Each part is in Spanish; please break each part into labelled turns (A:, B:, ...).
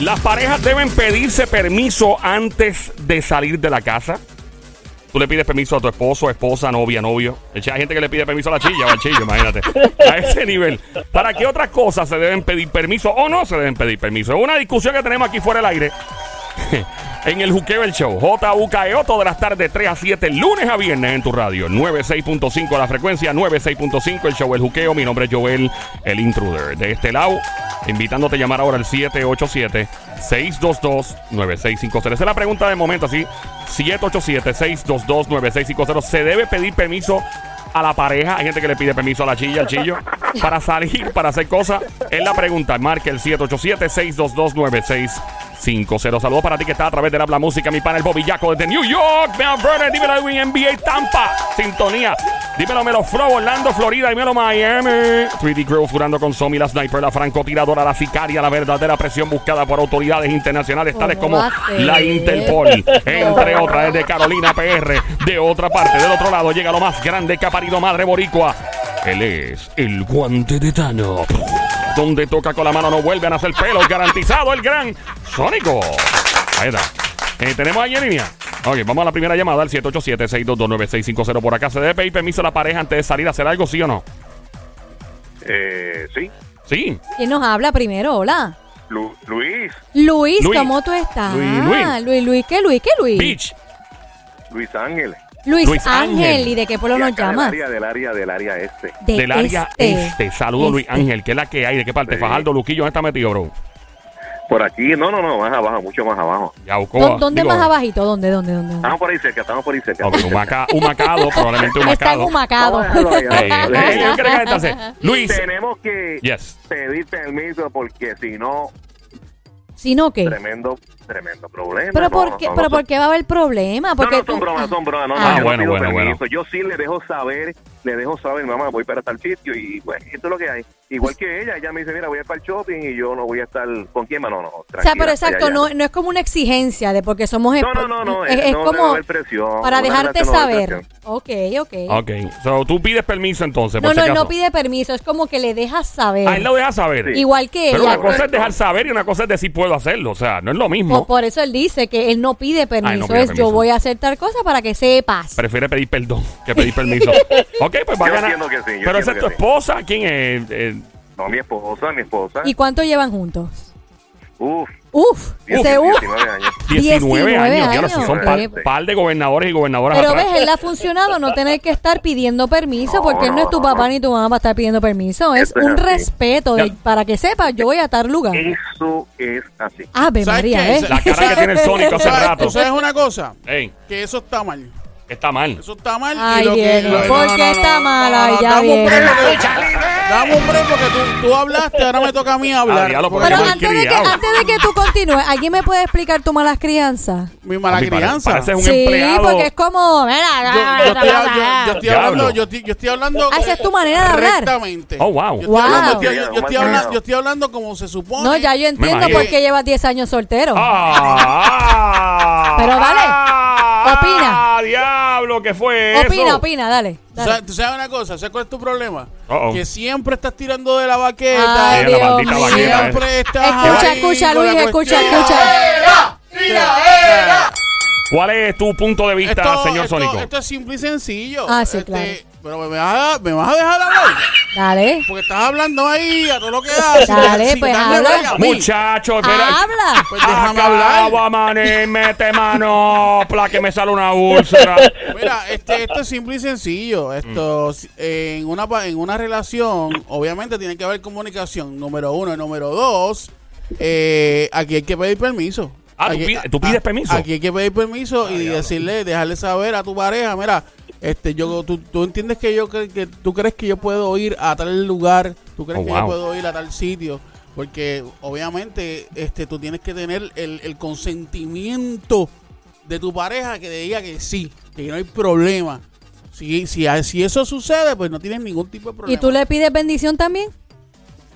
A: Las parejas deben pedirse permiso antes de salir de la casa. Tú le pides permiso a tu esposo, esposa, novia, novio. Hay gente que le pide permiso a la chilla o al chillo, imagínate. A ese nivel. ¿Para qué otras cosas se deben pedir permiso o no se deben pedir permiso? Es una discusión que tenemos aquí fuera del aire. en el Juqueo el Show. JUKEO todas las tardes 3 a 7, lunes a viernes en tu radio. 96.5 la frecuencia, 96.5 el show El Juqueo. Mi nombre es Joel, el intruder. De este lado, invitándote a llamar ahora al 787-622-9650. Esa es la pregunta de momento, así. 787-622-9650. ¿Se debe pedir permiso a la pareja? Hay gente que le pide permiso a la chilla, al chillo, para salir, para hacer cosas. Es la pregunta. Marque el 787-622-9650. 5-0. Saludos para ti que está a través de Habla Música, mi panel Bobby Jaco desde New York, Mount Vernon, dímelo Edwin NBA Tampa, sintonía. Dímelo Melo Flow, Orlando, Florida, dímelo Miami. 3D Crew furando con Somi, la sniper, la francotiradora, la sicaria, la verdadera presión buscada por autoridades internacionales tales como la Interpol, entre otras, de Carolina PR. De otra parte, del otro lado, llega lo más grande que ha parido Madre Boricua. Él es el guante de Tano. Donde toca con la mano no vuelve a nacer pelo. Garantizado el gran Sónico. Ahí está. Eh, tenemos ahí en línea. Ok, vamos a la primera llamada al 787-622-9650. Por acá, ¿se debe pedir permiso a la pareja antes de salir a hacer algo, sí o no?
B: Eh, sí.
A: Sí.
C: ¿Quién nos habla primero? Hola.
B: Lu- Luis,
C: Luis,
A: Luis.
C: ¿cómo tú estás?
A: Luis, Luis.
C: Luis, Luis, ¿qué Luis? ¿Qué Luis?
A: Beach.
B: Luis Ángel.
C: Luis,
A: Luis
C: Ángel.
A: Ángel.
C: ¿Y de qué pueblo
B: De
C: nos llamas?
B: Del área, del área, del área este.
C: De
A: del área este. Saludos, Luis
C: Este.
A: Ángel. ¿Qué es la que hay? ¿De qué parte?
B: Sí.
A: Fajardo, Luquillo, ¿dónde está metido, bro?
B: Por aquí, no, no, no, más abajo, mucho más abajo.
A: Yauco.
C: ¿Dó- ¿Dónde
A: digo,
C: más abajito? ¿Dónde, dónde, dónde?
B: Estamos por ahí cerca, estamos por ahí cerca.
A: ok, Humaca- Humacado, probablemente
C: en
A: Humacado.
C: Humacado.
B: Vamos a dejarlo ahí,
A: Ey,
B: vamos a
A: ey,
B: dejarlo
A: ey,
B: ahí.
A: ¿qué crees que entonces? Luis.
B: Tenemos que
A: Yes.
B: pedir permiso porque si no,
C: Si no, ¿qué?
B: tremendo, tremendo problema.
C: ¿Pero
B: No,
C: por
B: no,
C: qué,
B: no,
C: pero
B: no,
C: por qué va a haber problema?
B: No,
C: Porque
B: no,
C: tú-
B: son bromas, son bromas. No, no,
C: Ah,
B: yo no
A: bueno, bueno,
B: permiso.
A: bueno.
B: Yo sí le dejo saber, le dejo saber, mamá, voy para tal sitio y bueno, esto es lo que hay. Igual que ella, ella me dice, mira, voy a ir para el shopping y yo no voy a estar con quién, no, no, no.
C: O sea, pero exacto,
B: ya.
C: no, no es como una exigencia de porque somos...
B: No, no, no, no,
C: Es, es
B: no
C: como
B: haber presión,
C: para dejarte
B: no
C: saber. Ok, ok.
A: Ok. So, tú pides permiso entonces,
C: No,
A: por si
C: no, no pide permiso, es como que le dejas saber.
A: Ah, él lo deja saber.
B: Sí.
C: Igual que
A: Pero
C: ella.
A: una cosa es dejar saber y una cosa es decir puedo hacerlo. O sea, no es lo mismo.
C: Por, por eso él dice que él no pide permiso,
A: Ah, él no pide
C: es
A: permiso.
C: yo voy a hacer tal cosa para que sepas.
A: Prefiere pedir perdón que pedir permiso. ok, pues va a ganar.
B: que sí, yo
A: Pero esa es tu
B: sí.
A: esposa. ¿Quién es? Eh,
B: No, mi esposa, mi esposa.
C: ¿Y cuánto llevan juntos?
B: Uf,
C: Uf, ese uf.
B: 19 años.
A: 19,
C: 19
A: años.
C: años,
A: son par, par de gobernadores y gobernadoras
C: Pero
A: atrás.
C: ves, él ha funcionado no tener que estar pidiendo permiso
B: No,
C: porque él no es tu papá
B: no.
C: ni tu mamá para estar pidiendo permiso. Es un respeto de- para que sepas, yo voy a tal lugar.
B: Eso es así.
C: Ave
D: ¿Sabes
C: María? ¿eh?
A: La cara que tiene el Sónico hace
D: ¿Sabes-
A: rato.
D: ¿Tú sabes una cosa? Que eso está mal.
A: Está mal.
D: Eso está mal.
C: Ay,
D: y lo que,
C: Diego,
D: lo-
C: ¿por qué está mal? Ay, ya
D: dame un
C: viene.
D: break porque- Dame un break porque tú, tú hablaste, ahora me toca a mí hablar.
A: Ah, diablo,
D: Porque
C: Pero antes de, que, antes de que tú continúes, ¿alguien me puede explicar tu malas crianzas?
D: mi mala
A: mí pare-
D: crianza.
A: Pareces un
C: sí,
A: empleado.
C: porque es como... Mira,
D: Yo, yo estoy, yo- yo estoy
A: Diablo.
D: hablando, yo estoy, yo estoy hablando
C: Ah, esa es tu manera de hablar.
D: correctamente.
A: Oh, wow.
D: Yo estoy,
C: Wow.
D: hablando, yo, yo- yo estoy hablando, yo estoy hablando como se supone.
C: No, ya yo entiendo
A: imagino.
C: por qué llevas 10 años soltero.
A: Ah,
C: Pero dale,
A: ah,
C: opina.
A: diablo, ¿qué fue
C: opina,
A: eso?
C: opina, dale.
D: ¿Tú
C: dale.
D: sabes, tú sabes una cosa? ¿Sabes cuál es tu problema?
A: Uh-oh.
D: Que siempre estás tirando de la baqueta.
C: Ay,
A: Sí, la
C: Dios
A: maldita
C: mío.
A: eh.
D: Siempre estás
C: Escucha,
D: ahí
C: escucha,
D: con la
C: Luis, escucha,
D: cuestión.
C: escucha.
A: ¿Cuál es tu punto de vista,
D: Esto,
A: señor
D: esto-
A: Sónico?
D: esto es simple y sencillo.
C: Ah, sí,
D: Este,
C: claro.
D: Pero me vas, a, me vas a dejar hablar.
C: Dale.
D: Porque estás hablando ahí a todo lo que haces.
C: Dale, pues, habla.
A: Muchacho, espera.
C: Habla.
D: Pues déjame hablar.
A: Mané, mete manopla, que me sale una úlcera.
D: Mira, este, esto es simple y sencillo. Esto, en una pa- en una relación, obviamente tiene que haber comunicación. Número uno, y número dos, eh, aquí hay que pedir permiso.
A: Ah, ¿tú pides- tú pides permiso?
D: Aquí hay que pedir permiso y decirle, dejarle saber a tu pareja, mira, este, yo, tú, tú entiendes que yo cre- que tú crees que yo puedo ir a tal lugar, tú crees
A: Oh,
D: que
A: wow.
D: yo puedo ir a tal sitio, porque obviamente, este, tú tienes que tener el, el consentimiento de tu pareja que te diga que sí, que no hay problema. Si, si, si eso sucede, pues no tienes ningún tipo de problema.
C: ¿Y tú le pides bendición también?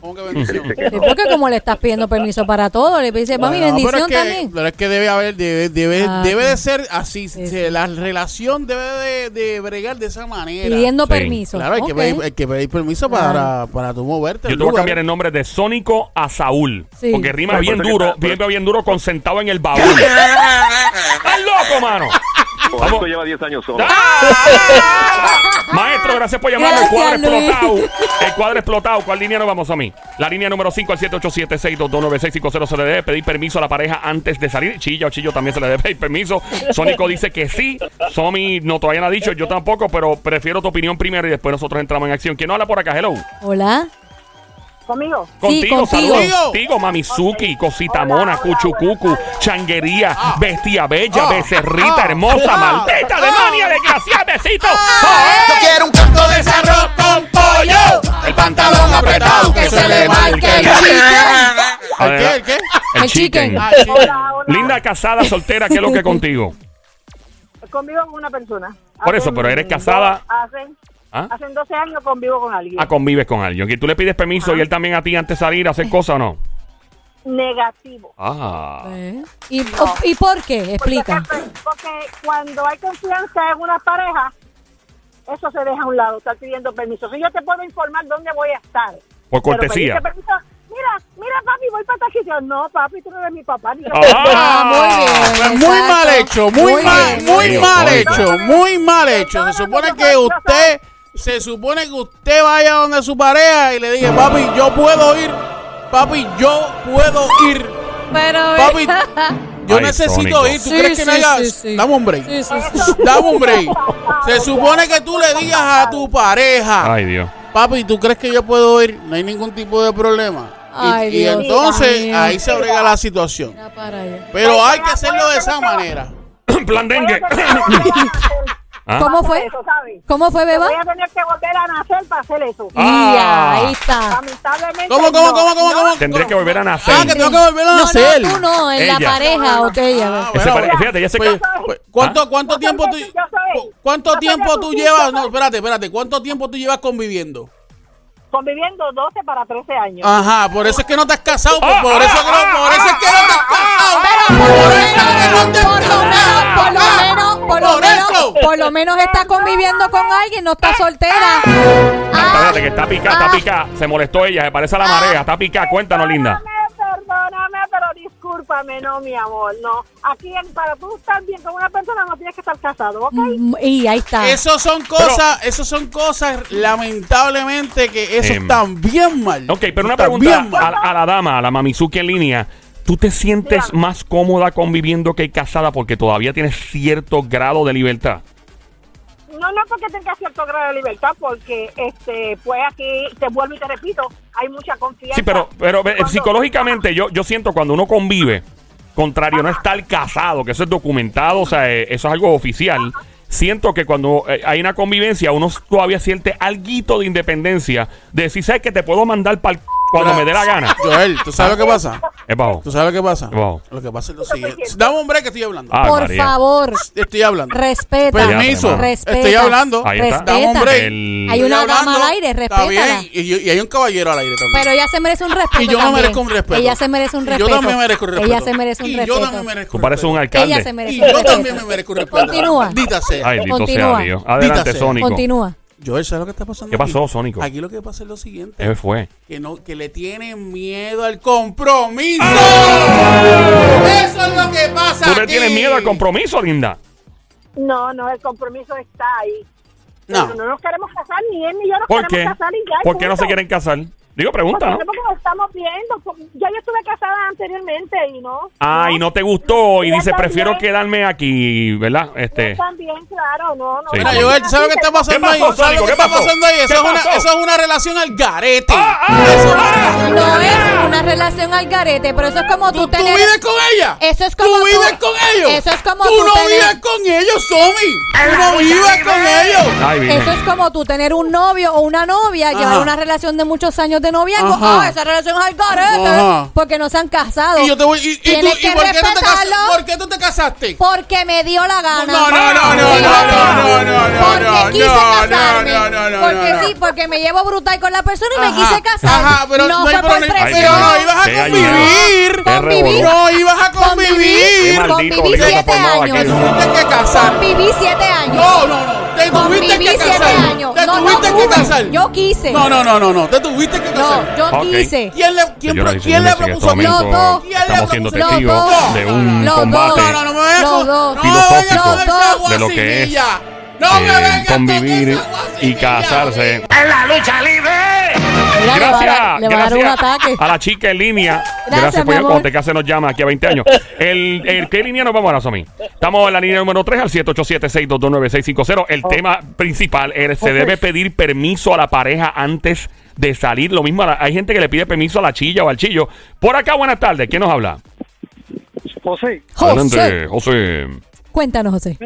D: ¿Cómo que bendición?
C: Porque como le estás pidiendo permiso para todo, le dice, mami,
D: No, pero
C: bendición
D: es que,
C: también.
D: Pero es que debe haber, debe, debe,
C: Ah,
D: debe
C: sí.
D: de ser así.
C: Sí,
D: se-
C: sí.
D: La relación debe de, de bregar de esa manera.
C: Pidiendo
A: Sí.
C: permiso.
D: Claro, hay, que pedir, hay que pedir permiso para, para tu moverte.
A: Yo
D: al
A: te voy a
D: lugar.
A: cambiar el nombre de Sónico a Saúl.
C: Sí.
A: Porque rima bien
B: que
A: duro, bien, bien duro, con sentado en el baúl. ¡Estás loco, mano! Vamos.
B: lleva 10 años solo.
A: Maestro, gracias por llamarme. El cuadro
C: Luis.
A: explotado. El cuadro explotado. ¿Cuál línea nos vamos a mí? La línea número 5 al 787-622-9650 se le debe pedir permiso a la pareja antes de salir. Chilla o Chillo también se le debe pedir permiso. Sónico dice que sí. Somi no todavía no ha dicho, yo tampoco, pero prefiero tu opinión primero y después nosotros entramos en acción. ¿Quién no habla por acá? Hello.
C: Hola.
E: ¿Conmigo?
A: Contigo,
C: contigo.
A: saludos. Contigo, Mamizuki, Cosita
E: Hola,
A: Mona,
E: hola,
A: Cuchucucu. Changuería, Bestia Bella,
D: Ah.
A: Becerrita
D: Ah.
A: Hermosa,
D: Ah.
A: Maldita, Alemania, Desgraciada, Besito.
F: Yo quiero un canto de ese arroz con pollo. El pantalón apretado que se le marque el
D: ¿El qué? ¿El qué?
A: El
C: El
A: chicken.
C: chicken.
D: Ah, sí.
E: Hola, hola.
A: Linda, casada, soltera, ¿qué es lo que contigo?
E: Convivo con una persona.
A: Por eso, pero eres casada.
E: Hacen,
A: ¿Ah?
E: hacen 12 años convivo con alguien.
A: Ah, convives con alguien. ¿Y tú le pides permiso y él también a ti antes de salir a hacer cosas o no?
E: Negativo.
A: Ah.
C: Eh, ¿Y, ¿Y por qué? Explica.
E: Porque, porque cuando hay confianza en una pareja, eso se deja a un lado, estar pidiendo permiso. Si yo te puedo informar dónde voy a estar.
A: Por cortesía.
E: permiso, mira, mira papi, voy para tal sitio. No, papi, tú no eres mi papá. Ni yo.
C: Ah, muy bien.
D: Muy
C: exacto.
D: mal hecho, muy,
C: Muy
D: mal,
C: bien.
D: muy mal hecho, muy mal hecho. Se supone que usted, se supone que usted vaya donde su pareja y le diga, papi, yo puedo ir, papi, yo puedo ir,
C: Pero,
D: papi, yo
A: Ay,
D: necesito ir. ¿Tú
C: Sí,
D: crees que
C: sí,
D: no haya?
C: sí, sí.
D: Dame un break.
C: Sí, sí, sí.
D: Dame un break. Se supone que tú le digas a tu pareja,
A: Ay, Dios.
D: papi, ¿tú crees que yo puedo ir? No hay ningún tipo de problema. Y-
C: Ay,
D: y,
C: Dios
D: entonces ahí se brega la situación. Pero hay que hacerlo de esa manera.
A: Plan dengue. ¿Ah?
C: ¿Cómo fue?
E: Eso, ¿sabes?
C: ¿Cómo fue, Beba?
E: Voy a tener que volver a nacer para hacer eso.
C: Y
A: Ah.
C: ahí está.
E: Lamentablemente.
D: ¿Cómo, cómo,
E: no,
D: cómo, cómo,
E: no.
D: cómo?
A: Tendré que volver a nacer.
D: Ah, que tengo que volver a
C: No,
D: nacer.
C: no, tú no, en la pareja, ok, ya ves.
D: Ah, bueno,
A: pare- fíjate, ya se
D: pues,
A: ca-
D: pues, ¿Cuánto,
A: ¿Ah?
D: cuánto tiempo tú, cuánto tiempo tú llevas? No, espérate, espérate. ¿Cuánto tiempo tú llevas conviviendo?
E: Conviviendo 12 para 13 años.
D: Ajá, por eso es que no te has casado, por,
A: Ah,
D: eso que no, por eso es que no te has casado.
C: Pero por
D: eso es que no te has casado.
C: Por lo menos está conviviendo con alguien, no está soltera. Ah,
A: Espérate, que está picada, está picada. Se molestó ella, se parece a la marea. Está picada, cuéntanos, linda.
E: Perdóname, pero discúlpame, no, mi amor, no. Aquí, en- para tú estar bien con una persona, no tienes que estar casado, ¿ok?
C: mm, Y ahí está.
D: Esos son cosas, esos son cosas, lamentablemente, que eso
A: Em.
D: están bien mal.
A: Ok, pero una
D: Está
A: pregunta
D: bien mal.
A: a, a la dama, a la Mamizuki en línea. ¿Tú te sientes
E: Dígame.
A: más cómoda conviviendo que casada porque todavía tienes cierto grado de libertad?
E: No, no porque tenga cierto grado de libertad, porque, este, pues aquí, te vuelvo y te repito, hay mucha confianza.
A: Sí, pero, pero
E: Cuando-
A: psicológicamente yo, yo siento cuando uno convive, contrario a no estar casado, que eso es documentado, o sea, eh, eso es algo oficial. Siento que cuando eh, hay una convivencia, uno todavía siente algo de independencia. De decir, ¿sabes que te puedo mandar para cuando me dé la gana?
D: Joel, ¿tú sabes lo que pasa?
A: Es bajo.
D: ¿Tú sabes lo que pasa?
A: Wow.
D: Lo que pasa es lo siguiente. Dame un break que estoy hablando.
C: Por
A: María.
C: favor,
D: Estoy hablando.
C: respeta.
D: Permiso.
C: Respeta.
D: Estoy hablando.
A: Ahí está.
D: Dame un
C: Respeta.
D: break.
A: El-
C: Hay una dama al aire,
D: Está
C: respétala.
D: bien. Y, y hay un caballero al aire también.
C: Pero ella se merece un respeto.
D: y yo me
C: también.
D: merezco un respeto.
C: Ella se merece un
D: Y
C: respeto.
D: Yo también merezco un respeto.
C: Ella se merece un
D: y
C: respeto.
D: yo también merezco
A: Tú
D: un
A: pareces un
D: respeto.
A: alcalde.
C: Ella se merece
D: Y
C: un
D: yo
C: respeto.
D: también me merezco un respeto.
C: Continúa.
D: Dita sea.
A: Ay,
C: Continúa.
A: sea. Adelante. Sónico.
C: Continúa.
D: Joel, ¿sabes lo que está pasando?
A: ¿Qué pasó,
D: aquí?
A: Sónico?
D: Aquí lo que pasa es lo siguiente.
A: ¿Qué fue?
D: Que, no, que le tienen miedo al compromiso. Eso es lo que pasa.
A: ¿Tú le tienes miedo al compromiso, linda?
E: No, no, el compromiso está ahí.
D: No.
E: Pero no nos queremos casar, ni él ni yo nos
A: ¿Por qué?
E: queremos casar y ya.
A: ¿Por qué no se quieren casar? Digo, pregunta, ¿no?
E: Porque, porque nos estamos viendo. Ya yo estuve casada anteriormente y no.
A: Ah, y no te gustó y dice,
E: también.
A: prefiero quedarme aquí, ¿verdad? Este.
E: Yo también, claro, no, no.
A: Sí,
D: Mira,
A: sí.
D: Joel, ¿sabes lo que está pasando
A: ¿Qué pasó,
D: ahí?
A: ¿Qué
D: está
A: pasó?
D: pasando ahí? Eso
A: ¿Qué
D: es, una, eso es una relación al garete.
A: Ah, ah,
D: Eso
A: ah.
D: al
C: No es, una relación al garete, pero eso es como tú,
D: ¿Tú, tú
C: tener...
D: vives con ella?
C: Eso es como
D: ¿Tú
C: tú-
D: vives con ellos?
C: Eso es como
D: tú
C: tú
D: no
C: tener-
D: vives con ellos, Tommy. Tú no vives con ellos.
A: Ay.
C: Eso es como tú tener un novio o una novia, llevar una relación de muchos años de noviazgo.
D: Ajá.
C: Ah, esa relación es al garete.
D: Ajá.
C: Porque no se han casado.
D: Y yo te voy. ¿Y, y tú,
C: Tienes
D: ¿y
C: que
D: por, qué tú te
C: respetarlo.
D: cas- ¿Por qué tú te casaste?
C: Porque me dio la gana.
D: No, no, no, no, no,
C: Sí,
D: no, no, no, no,
C: Porque
D: no,
C: quise
D: no,
C: casarme.
D: no, no, no,
C: porque
D: no, no.
C: sí, porque me llevo brutal con la persona y me
D: Ajá,
C: quise casar.
D: Ajá, pero
C: no,
D: no,
C: fue
D: pero
C: por
D: no-
C: presión.
D: pero no ibas a
A: Qué
D: convivir.
A: Qué
C: Convivir.
A: revolú.
D: No ibas a
A: Qué
D: convivir.
A: maldito
C: Conviví
A: lío se ha
C: siete
A: formado
C: años.
A: Aquí.
D: tuviste que casar.
C: Conviví siete años.
D: No, no, no te tuviste que casar. Te
C: no,
D: tuviste no,
C: que
D: casar.
C: Yo quise.
D: No, no, no, no, no. Te tuviste que casar.
C: No, yo
A: okay.
C: quise.
D: ¿Quién le, quién, yo quién le propuso a mí?
C: Los dos.
A: Estamos siendo testigos de un combate filosófico de lo que es eh, convivir y casarse.
F: ¡En la lucha libre!
C: Mira, le va a
A: Gracias,
C: dar- le va a dar un
A: gracias
C: ataque.
A: a la chica en línea. Gracias,
C: Gracias,
A: por cuando te case nos llama aquí a 20 años. El, el ¿Qué línea nos vamos ahora, Somi? Estamos en la línea número 3 al 787-622-9650. El tema principal es, ¿se debe pedir permiso a la pareja antes de salir? Lo mismo, a la- hay gente que le pide permiso a la chilla o al chillo. Por acá, buenas tardes. ¿Quién nos habla?
G: José,
A: Adelante, José.
C: Cuéntanos, José.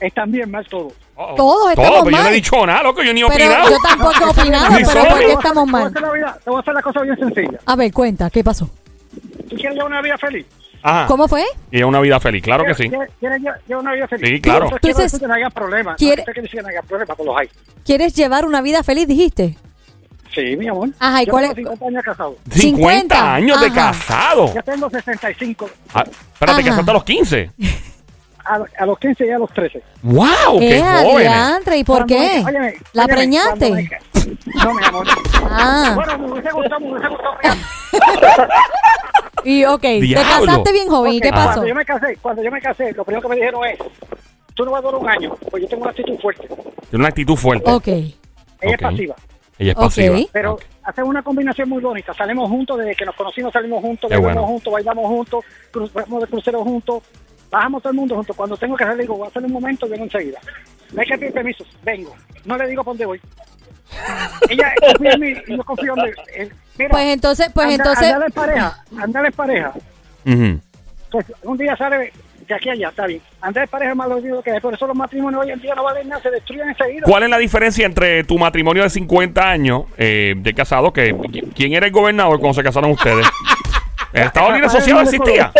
G: Están bien mal todos.
A: Oh,
C: Todos estamos
A: Todo, pero yo no
C: mal.
A: he dicho nada, loco. Yo ni he
C: Pero
A: opinado.
C: yo tampoco he opinado, pero. ¿por qué estamos
G: Te voy a
C: mal?
G: hacer la vida- te voy a hacer la cosa bien sencilla.
C: A ver, cuenta, ¿qué pasó?
G: ¿Tú quieres llevar una vida feliz?
A: Ajá.
C: ¿Cómo fue?
A: Y una vida feliz, claro que sí.
G: ¿Quieres, quieres lle- llevar una vida feliz?
A: Sí, claro.
C: Tú dices-
G: que no haya problemas.
C: quiere-
G: No, usted quiere decir que no haya problemas, pues los hay.
C: ¿Quieres llevar una vida feliz, dijiste?
G: Sí, mi amor.
C: Ajá, ¿y
G: Yo
C: cuál
G: tengo
C: es?
G: 50 años casado.
A: 50
C: 50,
A: años de
C: ajá.
A: casado.
G: Ya tengo 65.
A: Ah, espérate,
C: Ajá.
A: casaste a los 15.
G: A, a los 15 y a los 13.
A: ¡Wow! ¡Qué
C: Eh,
A: jóvenes!
C: adiantre, ¿y por
G: Cuando
C: qué?
G: óyeme,
C: ¿La
G: óyeme,
C: preñaste?
G: me- No, mi amor.
C: Ah,
G: Bueno, me hubiese gustado, me hubiese gustado.
C: y ok, te
A: Diablo.
C: casaste bien joven, ¿y
G: Ok,
C: qué pasó?
G: Cuando yo me casé, cuando yo me casé, lo primero que me dijeron es, tú no vas a durar un año, pues yo tengo una actitud fuerte.
A: Tiene una actitud fuerte.
C: Ok,
G: Ella
A: Ok.
G: es pasiva.
A: Ella es pasiva.
G: Pero
A: Ok.
G: hacemos una combinación muy bonita. Salimos juntos, desde que nos conocimos salimos juntos, bebemos
A: bueno.
G: juntos, bailamos juntos, cru- vamos de crucero juntos, bajamos todo el mundo juntos. Cuando tengo que hacer, le digo, voy a hacer un momento, vengo enseguida. No hay que pedir permisos, vengo. No le digo para dónde voy. Ella confía en mí y yo confío en él. Mira,
C: pues entonces, pues
G: anda-
C: entonces,
G: Andar en pareja, andar en pareja. Pues un día sale de aquí a allá, está bien. Andar en pareja es más lo digo que es. Por eso los matrimonios hoy en día no valen nada, se destruyen enseguida.
A: ¿Cuál es la diferencia entre tu matrimonio de 50 años eh, de casado? que ¿Quién era el gobernador cuando se casaron ustedes? ¿El Estado Libre Asociado existía?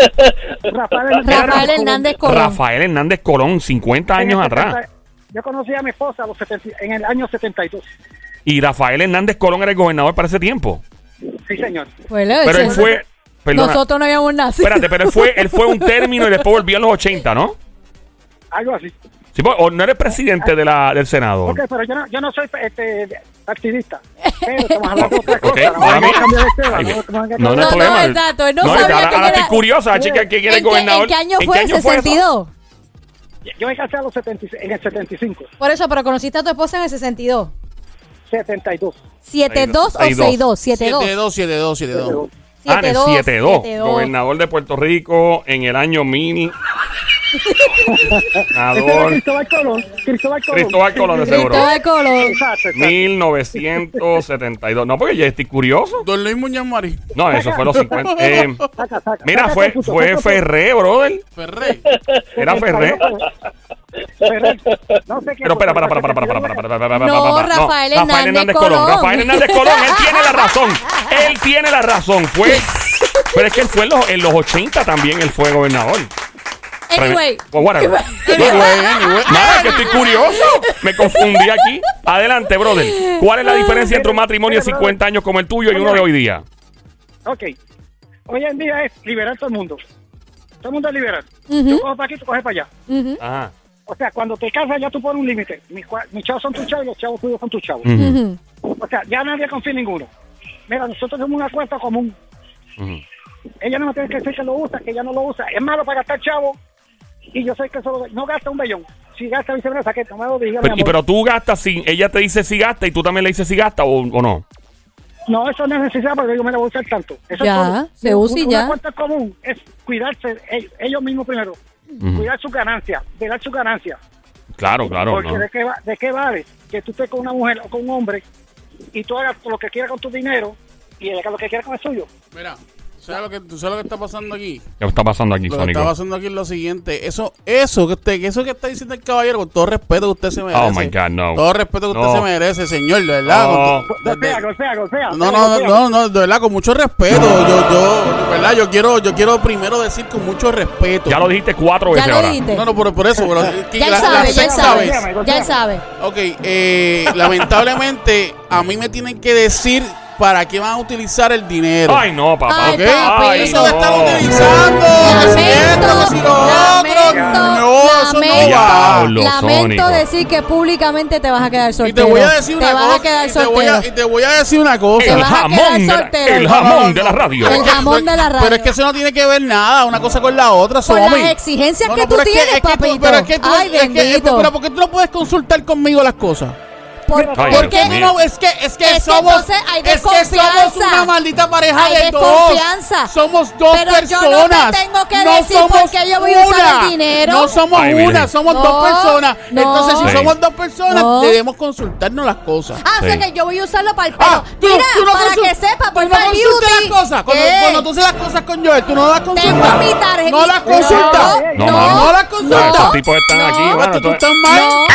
G: Rafael,
C: Rafael Hernández Colón.
A: Rafael Hernández Colón, 50
G: En el
A: años
G: 70
A: atrás.
G: Yo conocí a mi esposa a los 70 en el año 72.
A: Y Rafael Hernández Colón era el gobernador para ese tiempo.
G: Sí, señor.
A: Pero él fue. Perdona,
C: nosotros no habíamos nacido.
A: espérate, pero él fue, él fue un término y después volvió en los 80, ¿no?
G: Algo así.
A: Sí, pues, o no eres presidente de la, del Senado.
G: Ok, pero yo no, yo no soy este, activista. Pero estamos hablando de otra cosa. No vamos
A: mami.
G: a cambiar de tema.
A: Ay,
G: no, no, no,
A: no, no,
C: No,
A: hay
C: no,
A: problema.
C: exacto, él no
A: es que
C: sabía
A: ahora,
C: quién
A: ahora
C: era.
A: estoy curiosa, chica, ¿quién era el
C: ¿En qué, en año fue?
A: eso?
C: ¿62?
G: Yo me casé a los 70, en el 75.
C: Por eso, pero conociste a tu esposa en el 62.
G: 72.
C: ¿72 o
A: 62.
C: 62?
D: 72, 72, 72.
A: Ah, en el
C: 72.
A: 7-2. Gobernador de Puerto Rico en el año 1000.
G: Este era
A: Senador
G: Cristóbal Colón. Cristóbal Colón.
A: Cristóbal Colón, de seguro.
C: Cristóbal Colón.
G: Exacto, exacto.
A: 1972. No, porque ya estoy curioso.
D: Don Luis Muñoz Marín.
A: No, eso fue los 50. Eh,
G: Saca, saca,
A: mira,
G: saca
A: fue, fue Ferré, brother.
D: Ferrey.
A: Era Ferré.
G: Ferré. No sé qué
A: Pero espera, para, para, para, para, para, para, para, para, para,
C: No,
A: para, para.
C: Rafael Hernández
A: Colón. Rafael Hernández Colón, él tiene la razón. Él tiene la razón. Fue. Pero es que él fue en los, en los 80 también, él fue gobernador.
C: Anyway,
A: whatever.
D: Anyway.
A: Nada, que estoy curioso. Me confundí aquí. Adelante, brother. ¿Cuál es la diferencia entre un matrimonio de 50 años como el tuyo y uno de hoy día?
G: Ok. Hoy en día es liberar todo el mundo. Todo el mundo es liberal. Yo cojo para aquí, tú coges para allá.
A: Ajá.
G: O sea, cuando te casas ya tú pones un límite. Mis, cua- mis chavos son tus chavos y los chavos tuyos son tus chavos. O sea, ya nadie confía en ninguno. Mira, nosotros tenemos una cuenta común. Ella no me tiene que decir que lo usa, que ella no lo usa. Es malo para gastar chavo. Y yo sé que solo no gasta un bellón. Si gasta viceversa, que no me lo
A: Pero, pero tú gastas sin. Ella te dice si gasta y tú también le dices si gasta o, o no.
G: No, eso no es necesidad porque yo me la voy a usar tanto. Eso
C: Ya,
G: es todo.
C: se usa y
G: Una-
C: ya.
G: Una cuenta común es cuidarse ellos mismos primero. Cuidar sus ganancias, velar sus ganancias.
A: Claro, claro.
G: Porque
A: no.
G: ¿de, qué va- ¿de qué vale que tú estés con una mujer o con un hombre y tú hagas lo que quieras con tu dinero y ella lo que quiere con el suyo.
D: Mira, ¿sabes lo que, ¿tú sabes lo que está pasando aquí?
A: ¿Qué está pasando aquí,
D: Lo que
A: Sónico?
D: está pasando aquí es lo siguiente. Eso, eso que usted, eso que está diciendo el caballero, con todo respeto que usted se merece.
A: Oh, my God, no.
D: Todo respeto que
A: No.
D: usted se merece, señor, de verdad.
A: No.
D: con to- de- de-
G: golpea, golpea.
D: no, no, no, no, no, de verdad, con mucho respeto. Yo, yo, de verdad, yo quiero, yo quiero primero decir con mucho respeto.
A: Ya lo dijiste cuatro
C: Ya
A: veces
C: lo
A: ahora.
C: dijiste.
D: No, no, por, por eso, pero que
C: Ya él
D: la, la
C: sabe, ya él
D: sexta
C: sabe.
D: vez.
C: Ya él sabe.
D: Ok, eh, lamentablemente a mí me tienen que decir para qué van a utilizar el dinero.
A: Ay, no, papá.
C: Ay,
D: ¿Ok?
C: papi.
D: Eso
A: no.
D: utilizando, que si esto, que si lo otro. No, eso no
C: lamento,
D: va.
C: Lamento decir que públicamente te vas a quedar
D: Y
C: soltero.
D: te voy a decir
C: Te
D: una
C: vas
D: cosa.
C: a quedar
D: y, te voy a,
C: soltero.
D: y te voy a decir una cosa.
C: Te
A: El
C: vas
A: jamón, de el jamón de la radio.
C: El jamón de la radio.
D: Pero es que eso no tiene que ver nada, una cosa con la otra,
C: Por las exigencias
D: No,
C: que
D: no,
C: tú tienes, papito.
D: pero es que tú,
C: Ay,
D: es que- pero ¿por qué tú no puedes consultar conmigo las cosas?
C: ¿Por,
A: Ay,
C: por
A: Dios
C: qué?
A: mío.
D: No, es que, es que
C: Es
D: somos, es que somos una maldita pareja
C: Hay
D: de dos. Somos dos
C: Pero yo no te
D: personas.
C: tengo que decir por qué yo voy a usar el
D: una.
C: dinero.
D: No somos
A: Ay,
D: una, somos
C: No,
D: dos personas.
C: no.
D: Entonces, si
A: Sí.
D: somos dos personas,
C: No.
D: debemos consultarnos las cosas.
C: Ah, o sea
A: Sí.
C: que yo voy a usarlo para el pelo.
D: Ah, tú,
C: Mira,
D: tú no
C: para que sepa, por
D: no consultas las cosas. Cuando, cuando tú haces las cosas con Joel, tú no las consultas.
C: Tengo mi tarjeta.
D: No las consultas.
A: No,
C: No.
D: No las
A: No,
D: consultas.
A: estos tipos están
C: No.
A: aquí.
C: Ah,
A: bueno,
D: tú, estás mal.
C: No.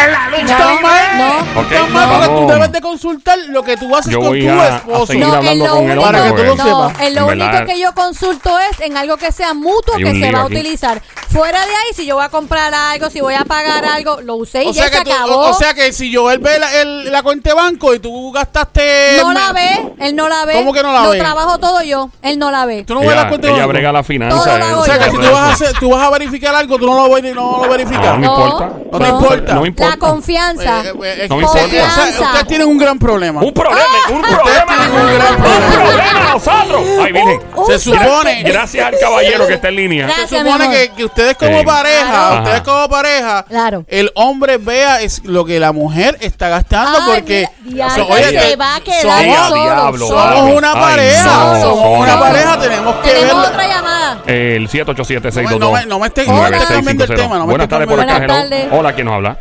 D: Tú estás mal.
C: No.
D: Porque tú debes de consultar lo que tú haces
A: Yo
D: con
A: voy
D: tu
A: a- a
D: esposo.
A: seguir
C: No,
A: hablando
C: en lo
A: con el
C: único,
D: Para que tú lo
C: no,
D: sepas.
C: en lo
A: En verdad.
C: único que yo consulto es en algo que sea mutuo
A: Hay
C: que
A: un
C: se
A: lío
C: va a
A: aquí.
C: utilizar. Fuera de ahí, si yo voy a comprar algo, si voy a pagar algo, lo usé y
D: O
C: ya
D: sea,
C: se
D: que tú-
C: acabó.
D: o, o sea que si Joel ve la, el- la cuenta de banco y tú gastaste.
C: no la ve, él no la ve.
D: ¿Cómo que no la
C: lo
D: ve?
C: trabajo todo yo, él no la ve.
D: Tú no ves la
A: ella,
D: cuenta de
A: ella
D: banco.
A: brega la finanza.
C: Hago
D: O sea que si tú vas, a hacer, tú vas a verificar algo, tú no lo, no lo verificas.
A: No me
C: No,
A: importa.
D: no importa.
A: No me importa.
C: La confianza.
D: Eh, eh, es
A: No me
D: usted- o sea, ustedes tienen un gran problema.
A: Un problema, un problema.
D: tienen un gran
A: Un
D: problema.
A: problema nosotros. Ay, Virgen.
C: Un
D: Se
C: solo-
D: supone-
A: Gracias al caballero que está en línea.
C: Gracias.
D: Se supone que, que ustedes como
A: Sí.
D: pareja,
C: Claro.
D: ustedes como pareja,
C: Claro.
D: el hombre vea es lo que la mujer está gastando
C: Ay,
D: porque so- oye,
C: se va a quedar
D: somos,
A: diablo,
D: somos una
A: Ay,
D: pareja,
A: no,
D: somos una pareja, tenemos que ver
C: Tenemos otra llamada.
A: El 787
D: No me- no me- no me estés- cambiando el tema, no me
A: Buenas tardes por acá. Hola, ¿quién nos habla?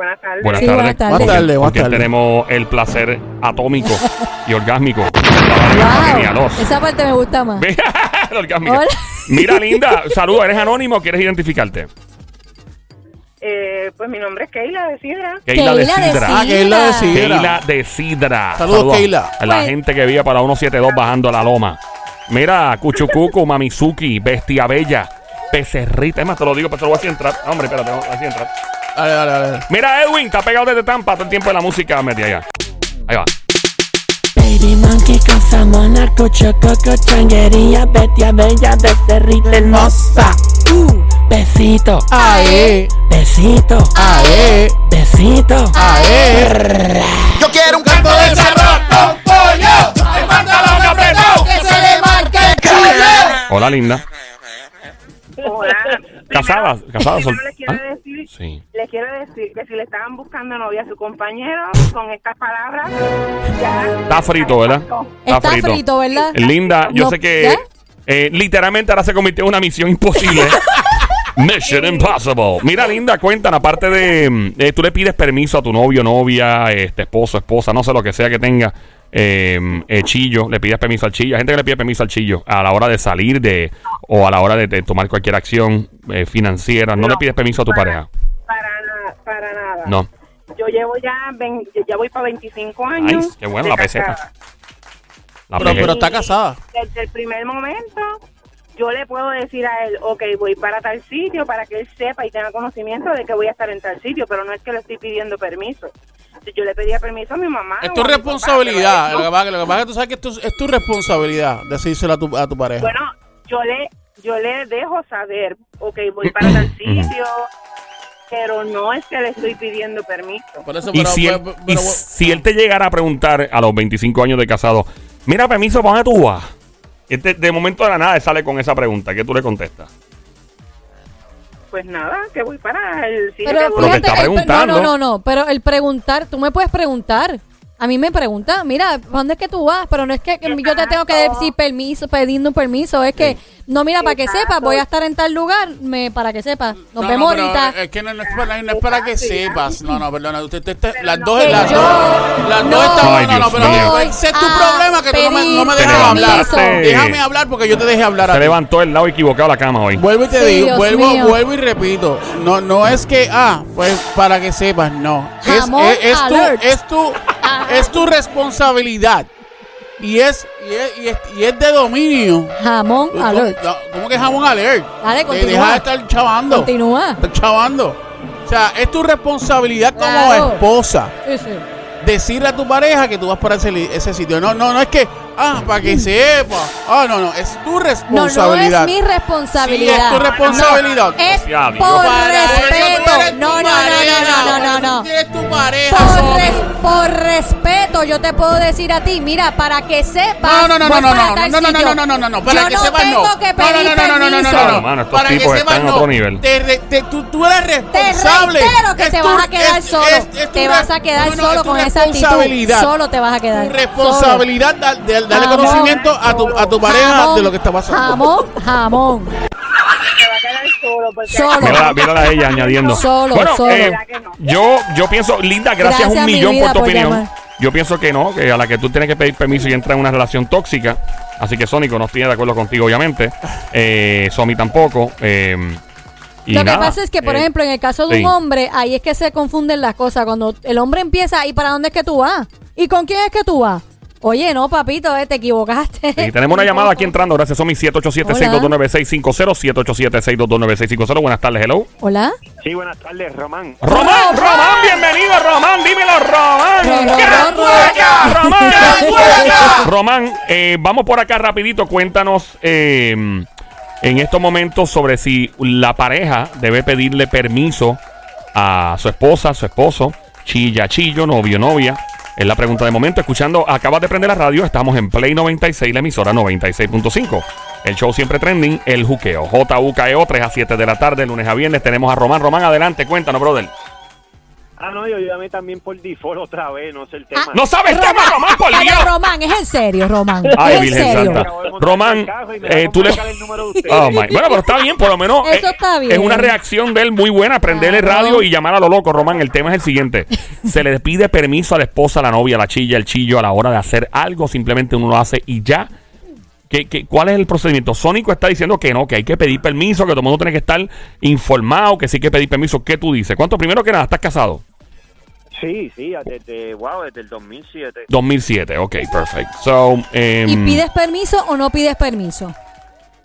E: Buenas tardes.
A: Buenas
C: Sí,
A: tardes.
C: buenas tardes.
D: Buenas tardes,
A: Con
D: buenas
A: quien
D: tardes.
A: tenemos el placer atómico y orgásmico.
C: Wow,
A: Genialos.
C: esa parte me gusta más.
A: El orgásmico.
C: Hola.
A: Mira, linda, saludos. ¿Eres anónimo o quieres identificarte?
E: Eh, pues mi nombre es Keila de Sidra.
A: Keila de
C: Keila de
A: Sidra.
D: Ah, Keila de Sidra.
A: Keila de Sidra.
D: Saludos, Keila.
A: A la
C: Pues-
A: gente que vive para 172 bajando la loma. Mira, Cuchucucu, Mamizuki, Bestia Bella, Becerrita. Es más, te lo digo, pero te lo voy a hacer entrar. Hombre, espérate, voy a hacer entrar.
D: Dale, dale, dale.
A: Mira, Edwin, está pegado desde Tampa todo el tiempo de la música metida allá. Ahí va.
H: Baby monkey, cosa mona, cocho, coco, changuería, bestia bella, becerrita hermosa. Uh, besito,
D: Ae,
H: besito,
D: ae,
H: besito.
D: ae.
F: Yo quiero un canto de arroz con pollo. El pantalón apretado que se le marque el.
A: Hola, linda.
E: Hola.
A: ¿Casada?
E: Primero-
A: ¿Casada?
E: primero
A: sol-
E: les quiero
A: ¿Ah?
E: decir,
A: Sí.
E: les quiero decir que si le estaban buscando novia a su compañero con estas palabras, ya
A: Está frito, ¿verdad?
C: Está frito, ¿verdad?
A: Linda, yo
C: No,
A: sé que eh, literalmente ahora se convirtió en una misión imposible. Mission Impossible. Mira, Linda, cuéntanos, aparte de, eh, tú le pides permiso a tu novio, novia, este esposo, esposa, no sé lo que sea que tenga, eh, eh, chillo, le pides permiso al chillo. Hay gente que le pide permiso al chillo a la hora de salir de o a la hora de, de tomar cualquier acción eh, financiera. No, le pides permiso a tu
E: para-
A: pareja.
E: Para, na- para nada.
A: No.
E: Yo llevo ya, ven- ya voy para 25
A: Ay,
E: años.
A: qué bueno, la peseta. La
D: Pero, pero está casada.
E: Desde el primer momento, yo le puedo decir a él, ok, voy para tal sitio para que él sepa y tenga conocimiento de que voy a estar en tal sitio, pero no es que le estoy pidiendo permiso. Si yo le pedía permiso a mi mamá.
D: Es tu
E: papá,
D: responsabilidad.
E: pero
D: Lo que pasa, lo que pasa es que tú sabes que es tu, es tu responsabilidad decírselo a tu, a tu pareja.
E: Bueno, yo le, yo le dejo saber, ok, voy para tal sitio, pero no es que le estoy pidiendo permiso.
D: Por eso,
A: Y,
D: pero-
A: si, él,
D: pero-
A: y
D: pero-
A: si él te llegara a preguntar a los 25 años de casado, mira, permiso, ¿para dónde tú vas? Este, de momento de la nada sale con esa pregunta. ¿Qué tú le contestas?
E: Pues nada, que voy para el sitio
C: Pero
E: que voy.
A: Pero te
C: fíjate,
A: está
C: el-
A: preguntando.
C: no, no, no, no, pero el preguntar, tú me puedes preguntar. A mí me pregunta, mira, ¿para ¿dónde es que tú vas? Pero no es que, que yo te tengo que decir permiso, pidiendo un permiso, es que No, mira, para que sepas, voy a estar en tal lugar, me, para que sepas. Nos
D: No,
C: vemos
D: no, pero
C: ahorita.
D: Es que no, no es para, no es para que sepas. No, no, perdona. Usted, usted- usted- las
E: no,
D: dos,
C: que
D: las
C: yo
D: dos, las
C: no
D: dos estamos.
A: Ay,
D: No, no,
A: Dios
D: pero
A: mío.
D: ese es tu
C: a
D: problema que tú no me, no me
C: pedir
D: dejas hablar.
A: permiso.
D: Déjame hablar porque yo te dejé hablar a
A: Se
D: ti.
A: levantó el lado equivocado de la cama hoy.
D: Vuelvo y te
C: Sí,
D: digo,
C: Dios
D: vuelvo,
C: mío.
D: vuelvo y repito. No, no es que, ah, pues para que sepas, no. Es,
C: Jamón
D: es, es tu,
C: alert.
D: es tu, es tu responsabilidad. Y es, y es, y es, y es de dominio.
C: Jamón
D: ¿Cómo,
C: alert.
D: ¿cómo que jamón alert?
C: Dale,
D: Eh,
C: continúa.
D: Deja de estar chavando.
C: Continúa.
D: Estar chavando. O sea, es tu responsabilidad como
C: Claro.
D: esposa
C: Sí, sí.
D: decirle a tu pareja que tú vas para ese, ese sitio. No, no, no es que, ah, para que sepa. Ah, no, no, es tu
C: No, no
D: responsabilidad.
C: es mi responsabilidad.
D: Sí, es tu responsabilidad.
C: No, es por respeto. No, no, no, no, no, no, no, no.
D: tienes tu pareja.
C: Por,
D: Somi.
C: res- por respeto, yo te puedo decir a ti, mira, para que sepas.
D: No, no, no, no, no,
C: para
D: no, no, no, no, no, no, no, no, para
C: yo
D: que
C: no
D: sepas
C: tengo
D: no.
C: que
D: No,
C: pedir
D: no, no, no, no, no, no, no, no. Para que sepas no. tú, eres responsable.
C: que te vas a quedar solo. te vas a quedar
D: no, no,
C: solo con esa actitud.
D: responsabilidad.
C: Solo te vas a quedar.
D: Responsabilidad da- de, darle
C: Jamón.
D: conocimiento a tu, a tu pareja
C: Jamón,
D: de lo que está pasando.
C: Jamón, jamón.
E: Se va a quedar solo.
A: Mírala, mírala a ella añadiendo.
C: Solo,
A: bueno,
C: solo.
A: eh, yo, yo pienso, Linda, gracias,
C: Gracias,
A: un
C: mi
A: millón por tu
C: por
A: opinión.
C: llamar.
A: Yo pienso que no, que a la que tú tienes que pedir permiso y entrar en una relación tóxica. Así que Sónico no estoy de acuerdo contigo, obviamente. Eh, Somi tampoco. eh, y
C: Lo que pasa es que, por
A: eh,
C: ejemplo, en el caso de
A: sí.
C: un hombre, ahí es que se confunden las cosas. Cuando el hombre empieza, ¿y para dónde es que tú vas? ¿Y con quién es que tú vas? Oye, no, papito, eh, te equivocaste.
A: Sí, tenemos una llamada aquí entrando. Gracias, Somi. 787-622-9650. 787-622-9650. Buenas tardes, hello.
C: Hola.
I: Sí, buenas tardes, Román.
A: Román, Román, bienvenido, Román. Dímelo, Román.
C: Ro- ro-
A: ¡Qué Román! Román, eh, vamos por acá rapidito. Cuéntanos eh, en estos momentos sobre si la pareja debe pedirle permiso a su esposa, su esposo, chilla, chillo, novio, novia. Es la pregunta de momento. Escuchando, acabas de prender la radio. Estamos en Play 96, la emisora 96.5. El show siempre trending, el juqueo. JUKEO, 3 E a 7 de la tarde, lunes a viernes. Tenemos a Román. Román, adelante, cuéntanos, brother.
I: Ah, no, yo llamé también por default otra vez, no sé el tema.
C: Ah,
A: No sabes el tema, Román, por
C: Pero,
A: Dios.
C: Román, es en serio, Román.
A: Ay,
C: es en
A: Virgen
C: serio.
A: Santa. Román, eh, tú le...
I: marcar el número de ustedes.
A: Oh, my. Bueno, pero está bien, por lo menos.
C: Eso
A: eh,
C: está bien.
A: Es una reacción de él muy buena, prenderle
C: Claro.
A: radio y llamar a lo loco, Román. El tema es el siguiente. Se le pide permiso a la esposa, a la novia, a la chilla, el chillo a la hora de hacer algo. Simplemente uno lo hace y ya. ¿Qué, qué, cuál es el procedimiento? Sónico está diciendo que no, que hay que pedir permiso, que todo el mundo tiene que estar informado, que sí hay que pedir permiso. ¿Qué tú dices? ¿Cuánto? Primero que nada, ¿estás casado?
I: Sí, sí, desde, wow, desde el 2007.
A: 2007, ok, perfecto. So, em,
C: ¿Y pides permiso o no pides permiso?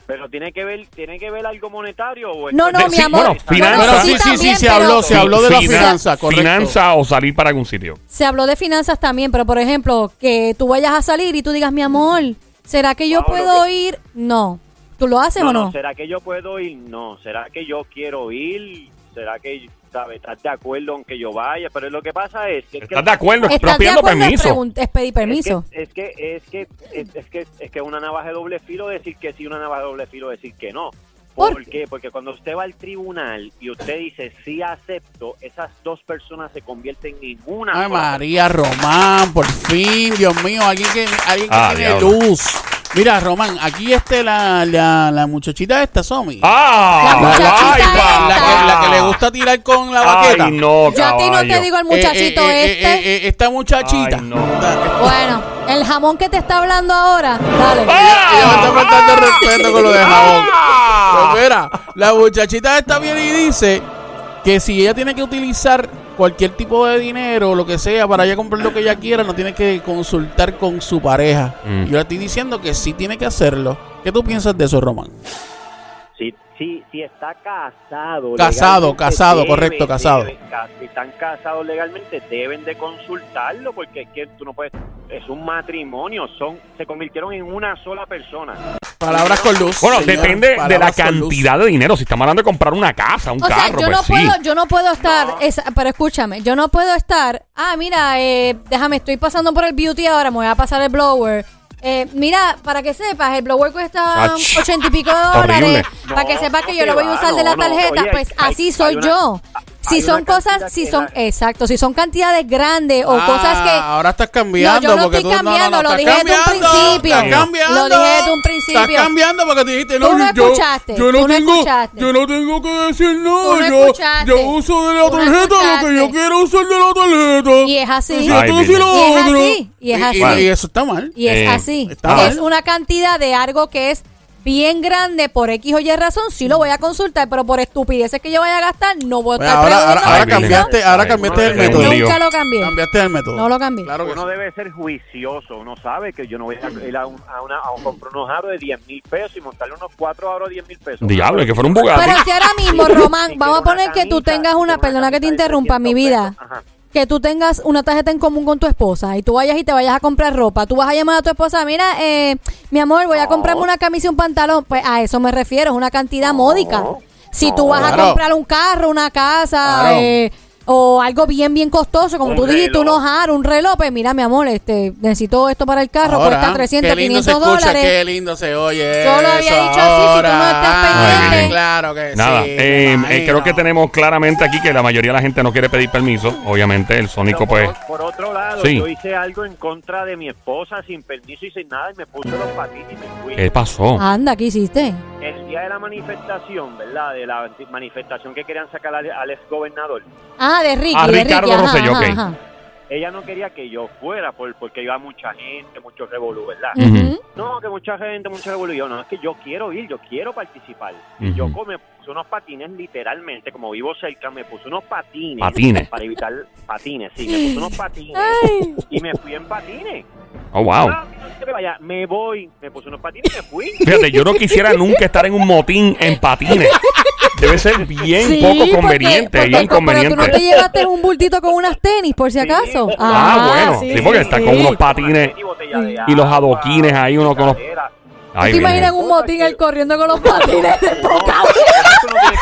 I: Pero tiene que ver, tiene que ver algo monetario o
C: No, no,
A: De-
C: mi
A: sí,
C: amor.
A: bueno, finanza.
D: Bueno, sí, sí, sí, se habló, se habló de la
A: fina-
D: finanza, correcto.
A: Finanza o salir para algún sitio.
C: Se habló de finanzas también, pero por ejemplo, que tú vayas a salir y tú digas, mi amor, ¿será que yo puedo ir? No. ¿Tú lo haces
I: No,
C: o no?
I: no, ¿será que yo puedo ir? No, ¿será que yo quiero ir? ¿Será que, sabes, estás de acuerdo en que yo vaya? Pero lo que pasa es que... es que-
A: ¿Estás de acuerdo?
C: ¿Estás
A: Pero
C: de
A: pidiendo permiso.
C: es pedir permiso.
I: Es que es que es que es, que es que una navaja de doble filo decir que sí, una navaja de doble filo decir que no.
C: ¿Por
I: ¿Por qué? Porque cuando usted va al tribunal y usted dice sí acepto, esas dos personas se convierten en una.
D: Ay, María Román, por fin, Dios mío, alguien que, alguien que
A: Ah,
D: tiene luz. Mira, Román, aquí está la, la, la muchachita esta, Somi.
A: ¡Ah!
C: La
A: ay,
C: esta.
D: que, la que le gusta tirar con la baqueta.
A: Ay, no,
C: Yo a ti no te
A: caballo.
C: digo el
D: Eh,
C: muchachito
D: eh, eh,
C: este.
D: eh, eh, esta muchachita.
A: Ay, no.
C: Bueno, el jamón que te está hablando ahora, dale.
A: ¡Ah!
D: Ella me está faltando respeto con lo de jabón.
A: ¡Ah!
D: Pues mira, la muchachita está bien y dice que si ella tiene que utilizar cualquier tipo de dinero o lo que sea para ella comprar lo que ella quiera, no tiene que consultar con su pareja.
A: Mm.
D: Yo le estoy diciendo que sí tiene que hacerlo. ¿Qué tú piensas de eso, Román?
I: Si, si, si está casado.
D: Casado, casado, correcto, casado.
I: deben, si están casados legalmente, deben de consultarlo porque es que tú no puedes. Es un matrimonio, son se convirtieron en una sola persona.
D: Palabras con luz.
A: Bueno,
D: señor,
A: depende de la cantidad de dinero. Si estamos hablando de comprar una casa, un
C: O sea,
A: carro,
C: yo
A: pues
C: no
A: sí.
C: puedo, yo no puedo estar, esa- pero escúchame, yo no puedo estar, ah, mira, eh, déjame, estoy pasando por el beauty ahora, me voy a pasar el blower. Eh, mira, para que sepas, el blower cuesta
A: Ach,
C: ochenta y pico de
A: horrible.
C: dólares. para que sepas que
I: no
C: yo lo voy a usar de la tarjeta,
I: oye,
C: pues
I: hay-
C: así
I: hay
C: soy
I: una-
C: yo. Si son cosas, si son,
I: la-
C: exacto, si son cantidades grandes o
D: Ah,
C: cosas que
D: Ahora estás cambiando.
C: No, yo no estoy
D: tú, no, no,
C: cambiando,
D: no,
C: lo dije desde un principio.
D: Estás cambiando.
C: Lo dije desde un principio.
D: Estás cambiando porque tú dijiste, no,
C: Tú no
D: yo,
C: escuchaste,
D: yo no
C: tú no
D: tengo,
C: escuchaste.
D: yo no tengo que decir
C: Tú
D: nada.
C: no
D: yo, yo uso de la
C: no
D: tarjeta lo que yo quiero usar de la tarjeta.
C: Y es así.
D: Si
A: Ay,
C: Y es así, y es así.
D: y eso está mal.
C: Y es
A: Eh,
C: así.
D: está mal.
C: Es una cantidad de algo que es bien grande por X o Y razón, sí lo voy a consultar, pero por estupideces que yo vaya a gastar, no voy a estar
D: ahora, ahora, ahora
A: Ay,
D: cambiaste, ahora
A: Ay,
D: cambiaste el método.
C: Nunca lo cambié.
D: Cambiaste el método.
C: No lo cambié.
D: Claro que
I: Uno
D: sí.
I: debe ser juicioso. Uno sabe que yo no voy a ir a, un- a una, a comprar unos aros de 10 mil pesos y montarle unos cuatro aros de 10 mil pesos.
A: Diablo, que fuera un Bugatti.
C: Pero si ahora mismo, Román, vamos a poner que tú tengas una, perdona que te interrumpa, mi
I: 300
C: vida,
I: pesos. Ajá.
C: Que tú tengas una tarjeta en común con tu esposa y tú vayas y te vayas a comprar ropa, tú vas a llamar a tu esposa, mira, eh, mi amor, voy a comprarme una camisa y un pantalón, pues a eso me refiero, es una cantidad módica. Si tú vas a comprar un carro, una casa,
D: Claro.
C: eh, o algo bien, bien costoso, como
I: Un
C: tú dijiste,
I: reloj.
C: unos aros, un reloj, pues mira, mi amor, este, necesito esto para el carro,
D: Ahora,
C: cuesta 300,
D: qué lindo
C: 500
D: se escucha,
C: dólares.
D: Qué lindo se oye.
C: Yo lo había dicho así, si tú no estás pendiente.
D: Claro que
A: Nada,
D: sí. me
A: eh, eh, creo que tenemos claramente aquí que la mayoría de la gente no quiere pedir permiso. Obviamente, el Sónico, pues.
I: por, por otro lado,
A: Sí.
I: yo hice algo en contra de mi esposa sin permiso y sin nada y me puse los patines y me fui.
A: ¿Qué pasó?
C: Anda, ¿qué hiciste?
I: El día de la manifestación, ¿verdad? De la manifestación que querían sacar al, al ex gobernador.
C: Ah, de Ricky,
A: Ah,
C: de
A: Ricardo
C: Ricky,
A: Rosselló,
C: ajá,
A: ok.
C: ajá.
I: Ella no quería que yo fuera por, porque iba mucha gente, mucho revolú, ¿verdad? No, que mucha gente, mucho revolú. Yo, no, es que yo quiero ir, yo quiero participar. Y yo me puse unos patines literalmente, como vivo cerca, me puse unos patines.
A: Patines.
I: Para evitar patines, sí, me puse unos patines.
C: Ay.
I: Y me fui en patines.
A: Oh, wow.
I: Ah, que vaya, me voy, me puse unos patines y me fui.
A: Fíjate, yo no quisiera nunca estar en un motín en patines. Debe ser bien
C: Sí,
A: poco
C: porque-
A: conveniente,
C: porque-
A: bien
C: Pero tú no te llevaste un bultito con unas tenis, por si
I: Sí.
C: acaso.
A: Ah, bueno, sí, porque está con unos patines
I: Y botella de
A: y los
I: agua,
A: adoquines ahí, uno con los-
I: cadera.
A: Ay,
C: ¿Te imaginas un motín él corriendo con los patines
I: No,
C: desbocados?
I: eso no tiene